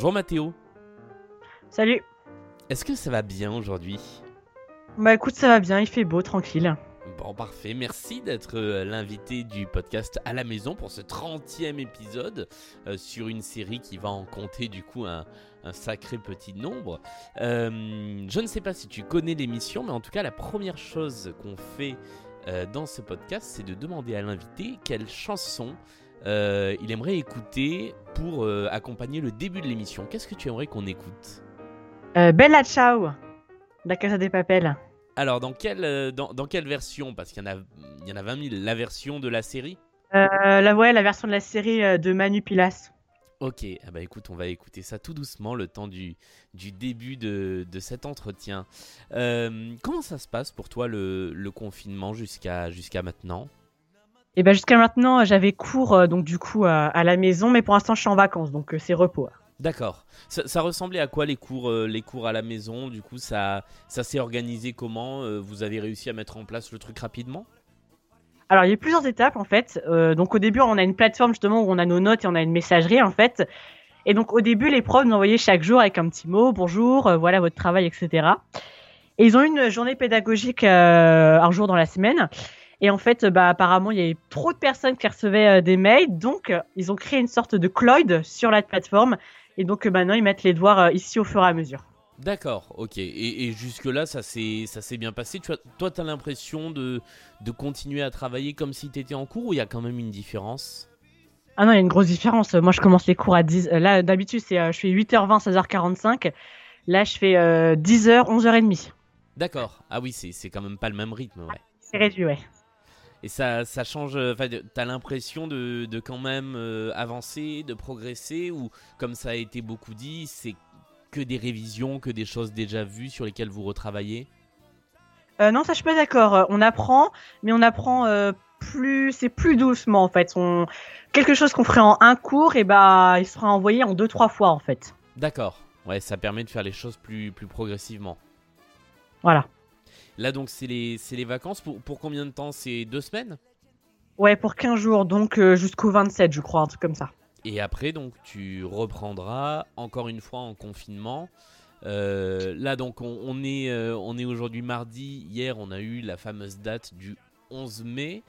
Bonjour Mathéo. Salut. Est-ce que ça va bien aujourd'hui? Bah écoute, ça va bien, il fait beau, tranquille. Bon, parfait. Merci d'être euh, l'invité du podcast à la maison pour ce 30e épisode euh, sur une série qui va en compter du coup un, un sacré petit nombre. Euh, je ne sais pas si tu connais l'émission, mais en tout cas, la première chose qu'on fait euh, dans ce podcast, c'est de demander à l'invité quelle chanson euh, il aimerait écouter pour euh, accompagner le début de l'émission. Qu'est-ce que tu aimerais qu'on écoute? Euh, Bella Ciao, la Casa des Papel. Alors, dans quelle, dans, dans quelle version? Parce qu'il y, en a- il y en a 20 000. La version de la série? La, ouais, la version de la série de Manu Pilas. Ok, ah bah écoute, on va écouter ça tout doucement le temps du, du début de, de cet entretien. Euh, comment ça se passe pour toi le, le confinement jusqu'à jusqu'à maintenant? Et ben jusqu'à maintenant, j'avais cours euh, donc du coup à, à la maison, mais pour l'instant, je suis en vacances, donc euh, c'est repos. D'accord. Ça, ça ressemblait à quoi les cours, euh, les cours à la maison? Du coup, ça, ça s'est organisé comment? Euh, Vous avez réussi à mettre en place le truc rapidement? Alors, il y a eu plusieurs étapes en fait. Euh, donc, au début, on a une plateforme justement où on a nos notes et on a une messagerie en fait. Et donc, au début, les profs nous envoyaient chaque jour avec un petit mot, bonjour, euh, voilà votre travail, etc. Et ils ont une journée pédagogique euh, un jour dans la semaine. Et en fait, bah, apparemment, il y avait trop de personnes qui recevaient euh, des mails. Donc, euh, ils ont créé une sorte de Cloyd sur la plateforme. Et donc, euh, maintenant, ils mettent les devoirs ici au fur et à mesure. D'accord, ok. Et, et jusque-là, ça s'est ça s'est bien passé. Tu as, toi, tu as l'impression de, de continuer à travailler comme si tu étais en cours ou il y a quand même une différence? Ah non, il y a une grosse différence. Moi, je commence les cours à 10. euh, Là, d'habitude, c'est, je fais 8h20, 16h45. Là, je fais euh, 10h, 11h30. D'accord. Ah oui, c'est c'est quand même pas le même rythme, ouais. C'est réduit, ouais. Et ça, ça change. euh, Enfin, t'as l'impression de, de quand même euh, avancer, de progresser, ou comme ça a été beaucoup dit, c'est que des révisions, que des choses déjà vues sur lesquelles vous retravaillez? Euh, non, ça, je suis pas d'accord. On apprend, mais on apprend euh, plus, c'est plus doucement, en fait. On... Quelque chose qu'on ferait en un cours, et bah, il sera envoyé en deux, trois fois, en fait. D'accord. Ouais, ça permet de faire les choses plus, plus progressivement. Voilà. Là, donc, c'est les, vacances. Pour, pour combien de temps? C'est deux semaines? Ouais, pour 15 jours, donc euh, jusqu'au 27, je crois, un truc comme ça. Et après, donc, tu reprendras encore une fois en confinement. Euh, là, donc, on, on est, euh, on est aujourd'hui mardi. Hier, on a eu la fameuse date du 11 mai.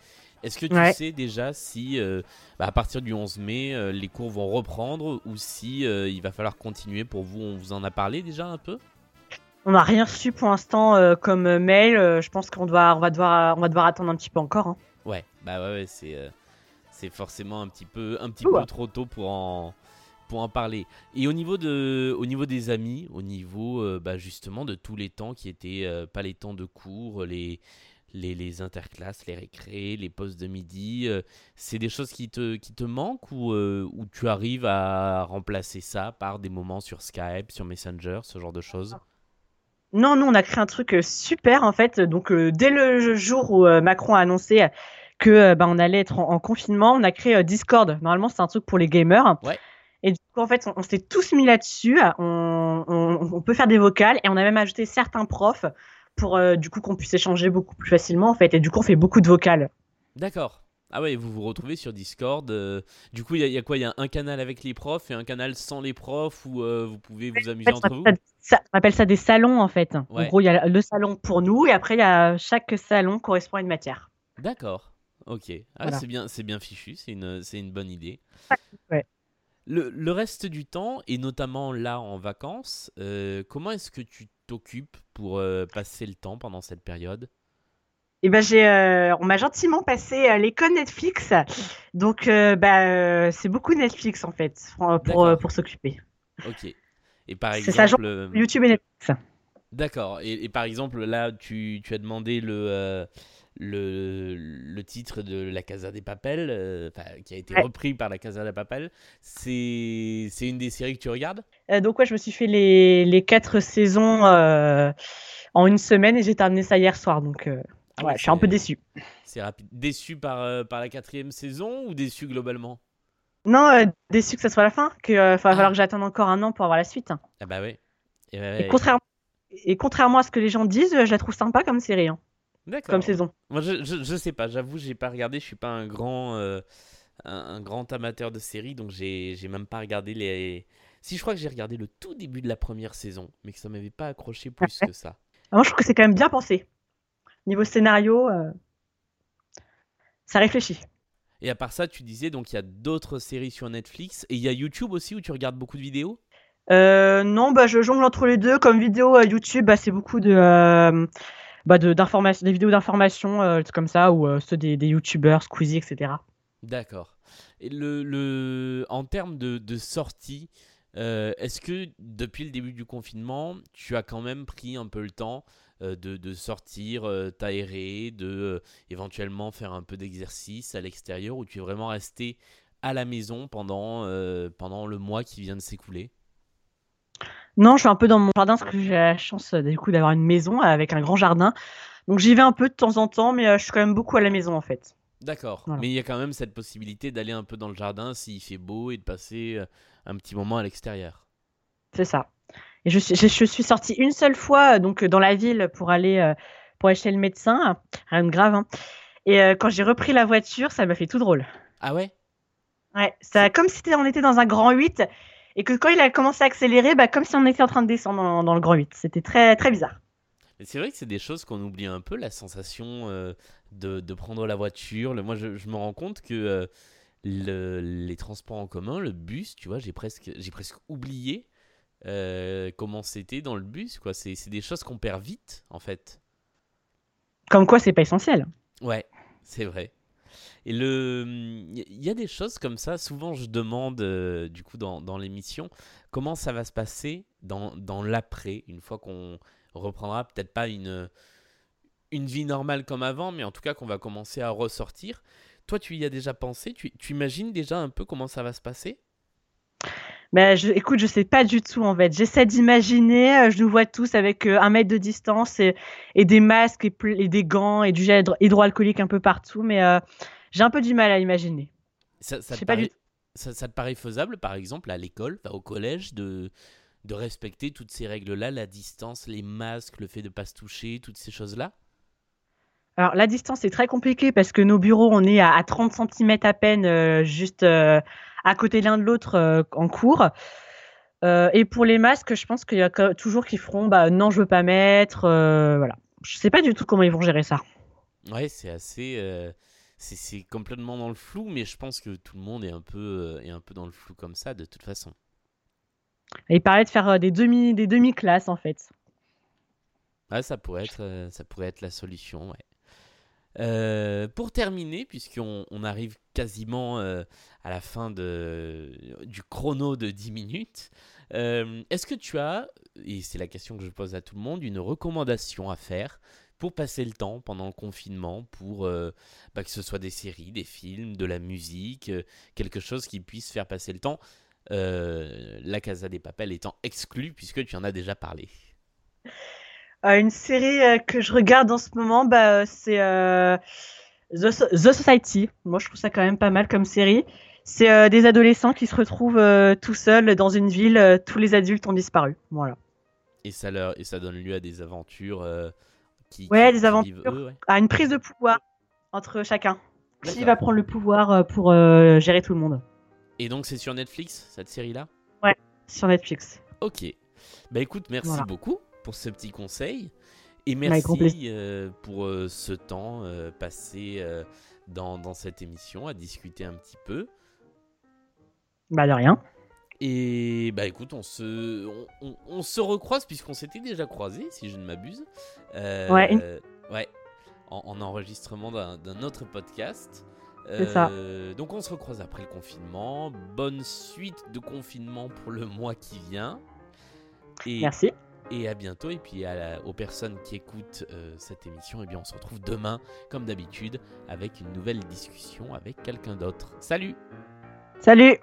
Est-ce que tu Ouais. sais déjà si, euh, bah, à partir du 11 mai, les cours vont reprendre ou si il va falloir continuer pour vous? On vous en a parlé déjà un peu? On n'a rien reçu pour l'instant euh, comme euh, mail. Euh, je pense qu'on doit, on va devoir, on va devoir attendre un petit peu encore. hein. Ouais, bah ouais, ouais, c'est euh, c'est forcément un petit peu un petit Ouais. peu trop tôt pour en pour en parler. Et au niveau de au niveau des amis, au niveau bah, justement de tous les temps qui étaient pas les temps de cours, les les, les interclasses, les récrés, les pauses de midi, c'est des choses qui te, qui te manquent ou, ou tu arrives à remplacer ça par des moments sur Skype, sur Messenger, ce genre de choses? Non, nous, on a créé un truc euh, super, en fait. Donc, euh, dès le jour où euh, Macron a annoncé que euh, bah, on allait être en, en confinement, on a créé euh, Discord. Normalement, c'est un truc pour les gamers. Ouais. Et du coup, en fait, on, on s'est tous mis là-dessus. On, on- on peut faire des vocales et on a même ajouté certains profs pour euh, du coup qu'on puisse échanger beaucoup plus facilement, en fait. Et du coup, on fait beaucoup de vocales. D'accord. Ah ouais, vous vous retrouvez sur Discord. euh, du coup, il y, a- il y a quoi? Il y a un canal avec les profs et un canal sans les profs où euh, vous pouvez vous En amuser fait, entre vous? ça, on appelle ça des salons, en fait. Ouais. En gros, il y a le salon pour nous et après, y a chaque salon correspond à une matière. D'accord. Ok. Ah, Voilà. c'est bien, c'est bien fichu. C'est une, bonne idée. Ouais. Le, le reste du temps, et notamment là en vacances, euh, comment est-ce que tu t'occupes pour passer le temps pendant cette période? Et ben j'ai, euh, on m'a gentiment passé euh, l'école Netflix, donc euh, bah, euh, c'est beaucoup Netflix en fait pour, pour, D'accord. pour s'occuper. Ok. Et par C'est ça, exemple, euh, YouTube et Netflix. D'accord. Et, et par exemple, là, tu, tu as demandé le, le, le titre de La Casa des Papel, enfin, qui a été Ouais. repris par La Casa des Papel. C'est c'est une des séries que tu regardes? Donc ouais, je me suis fait les, les quatre saisons en une semaine et j'ai terminé ça hier soir, donc ouais, ouais, je suis un peu déçu. C'est rapide. Déçu par, euh, par la quatrième saison ou déçu globalement? Non, euh, déçu que ça soit la fin, que euh, va Ah. falloir que j'attende encore un an pour avoir la suite. Ah bah ouais. Et, ouais. contrairement et contrairement à ce que les gens disent, euh, je la trouve sympa comme série, hein, D'accord. comme saison. Moi, je, je, je sais pas, j'avoue, j'ai pas regardé, je suis pas un grand, un, un grand amateur de séries, donc j'ai même pas regardé les, Si je crois que j'ai regardé le tout début de la première saison, mais que ça m'avait pas accroché plus que ça. Ah, moi, je trouve que c'est quand même bien pensé. Niveau scénario, euh, ça réfléchit. Et à part ça, tu disais donc il y a d'autres séries sur Netflix et il y a YouTube aussi où tu regardes beaucoup de vidéos? Euh, non, bah, je jongle entre les deux. Comme vidéo euh, YouTube, bah, c'est beaucoup de, euh, bah, de, des vidéos d'information comme ça, ou ceux des, des YouTubeurs, Squeezie, etc. D'accord. Et le, le, en termes de, de sortie, est-ce que depuis le début du confinement, tu as quand même pris un peu le temps de, de sortir, euh, t'aérer, de euh, éventuellement faire un peu d'exercice à l'extérieur ou tu es vraiment resté à la maison pendant, euh, pendant le mois qui vient de s'écouler? Non, je suis un peu dans mon jardin parce que j'ai la chance euh, du coup d'avoir une maison avec un grand jardin. Donc j'y vais un peu de temps en temps, mais euh, je suis quand même beaucoup à la maison en fait. D'accord. Voilà. Mais il y a quand même cette possibilité d'aller un peu dans le jardin s'il fait beau et de passer euh, un petit moment à l'extérieur. C'est ça. Et je suis, je, je suis sortie une seule fois euh, donc euh, dans la ville pour aller euh, pour aller chez le médecin, rien de grave. hein. Et quand j'ai repris la voiture, ça m'a fait tout drôle. Ah ouais? Ouais, ça comme si on était dans un grand 8 et que quand il a commencé à accélérer, bah, comme si on était en train de descendre dans, dans le grand 8. C'était très très bizarre. C'est vrai que c'est des choses qu'on oublie un peu, la sensation euh, de, de prendre la voiture. Le- moi, je, je me rends compte que euh, le- les transports en commun, le bus, tu vois, j'ai presque, j'ai presque oublié euh, comment c'était dans le bus. quoi. C'est c'est des choses qu'on perd vite, en fait. Comme quoi, c'est pas essentiel. Ouais, c'est vrai. Et le, il y a des choses comme ça. Souvent, je demande, euh, du coup, dans, dans l'émission, comment ça va se passer dans, dans l'après, une fois qu'on reprendra peut-être pas une, une vie normale comme avant, mais en tout cas qu'on va commencer à ressortir. Toi, tu y as déjà pensé? Tu, tu imagines déjà un peu comment ça va se passer? Bah, je, écoute, je sais pas du tout en fait. J'essaie d'imaginer. euh, Je nous vois tous avec euh, un mètre de distance et, et des masques et, des gants et du gel hydro- hydroalcoolique un peu partout, mais euh, j'ai un peu du mal à imaginer. ça, te du paraît, ça, ça te paraît faisable, par exemple, à l'école, au collège, de, de respecter toutes ces règles-là, la distance, les masques, le fait de ne pas se toucher, toutes ces choses-là? Alors la distance est très compliquée parce que nos bureaux, on est à, à 30 cm à peine, euh, juste euh, à côté l'un de l'autre euh, en cours. Euh, et pour les masques, je pense qu'il y a toujours qui feront bah, non, je veux pas mettre. euh, voilà. Je sais pas du tout comment ils vont gérer ça. Ouais, c'est assez. c'est complètement dans le flou, mais je pense que tout le monde est un peu, est un peu dans le flou comme ça, de toute façon. Et il parlait de faire des demi des demi classes en fait. Ouais, ça pourrait être, ça pourrait être la solution, ouais. Euh, pour terminer, puisqu'on on arrive quasiment euh, à la fin du chrono de 10 minutes, euh, est-ce que tu as, et c'est la question que je pose à tout le monde, une recommandation à faire pour passer le temps pendant le confinement, pour bah, que ce soit des séries, des films, de la musique, quelque chose qui puisse faire passer le temps, La Casa des Papel étant exclue, puisque tu en as déjà parlé? Euh, une série euh, que je regarde en ce moment, bah, euh, c'est The, So- The Society. Moi, je trouve ça quand même pas mal comme série. C'est des adolescents qui se retrouvent tout seuls dans une ville. tous les adultes ont disparu. Voilà. Et ça, leur, et ça donne lieu à des aventures qui, Ouais, qui- des aventures. eux, ouais. À une prise de pouvoir entre chacun. Qui va prendre le pouvoir pour euh, gérer tout le monde Et donc c'est sur Netflix, cette série-là? Sur Netflix. Ok. Bah écoute, merci Voilà. beaucoup pour ce petit conseil. Et merci euh, pour euh, ce temps euh, passé dans, dans cette émission à discuter un petit peu. Bah de rien. Et bah écoute, on se, on, on- on se recroise puisqu'on s'était déjà croisés, si je ne m'abuse. Ouais, Ouais, en, en enregistrement d'un autre podcast. C'est ça. Donc on se recroise après le confinement. Bonne suite de confinement pour le mois qui vient. Et, Merci. Et à bientôt. Et puis aux personnes qui écoutent euh, cette émission, eh bien on se retrouve demain, comme d'habitude, avec une nouvelle discussion avec quelqu'un d'autre. Salut Salut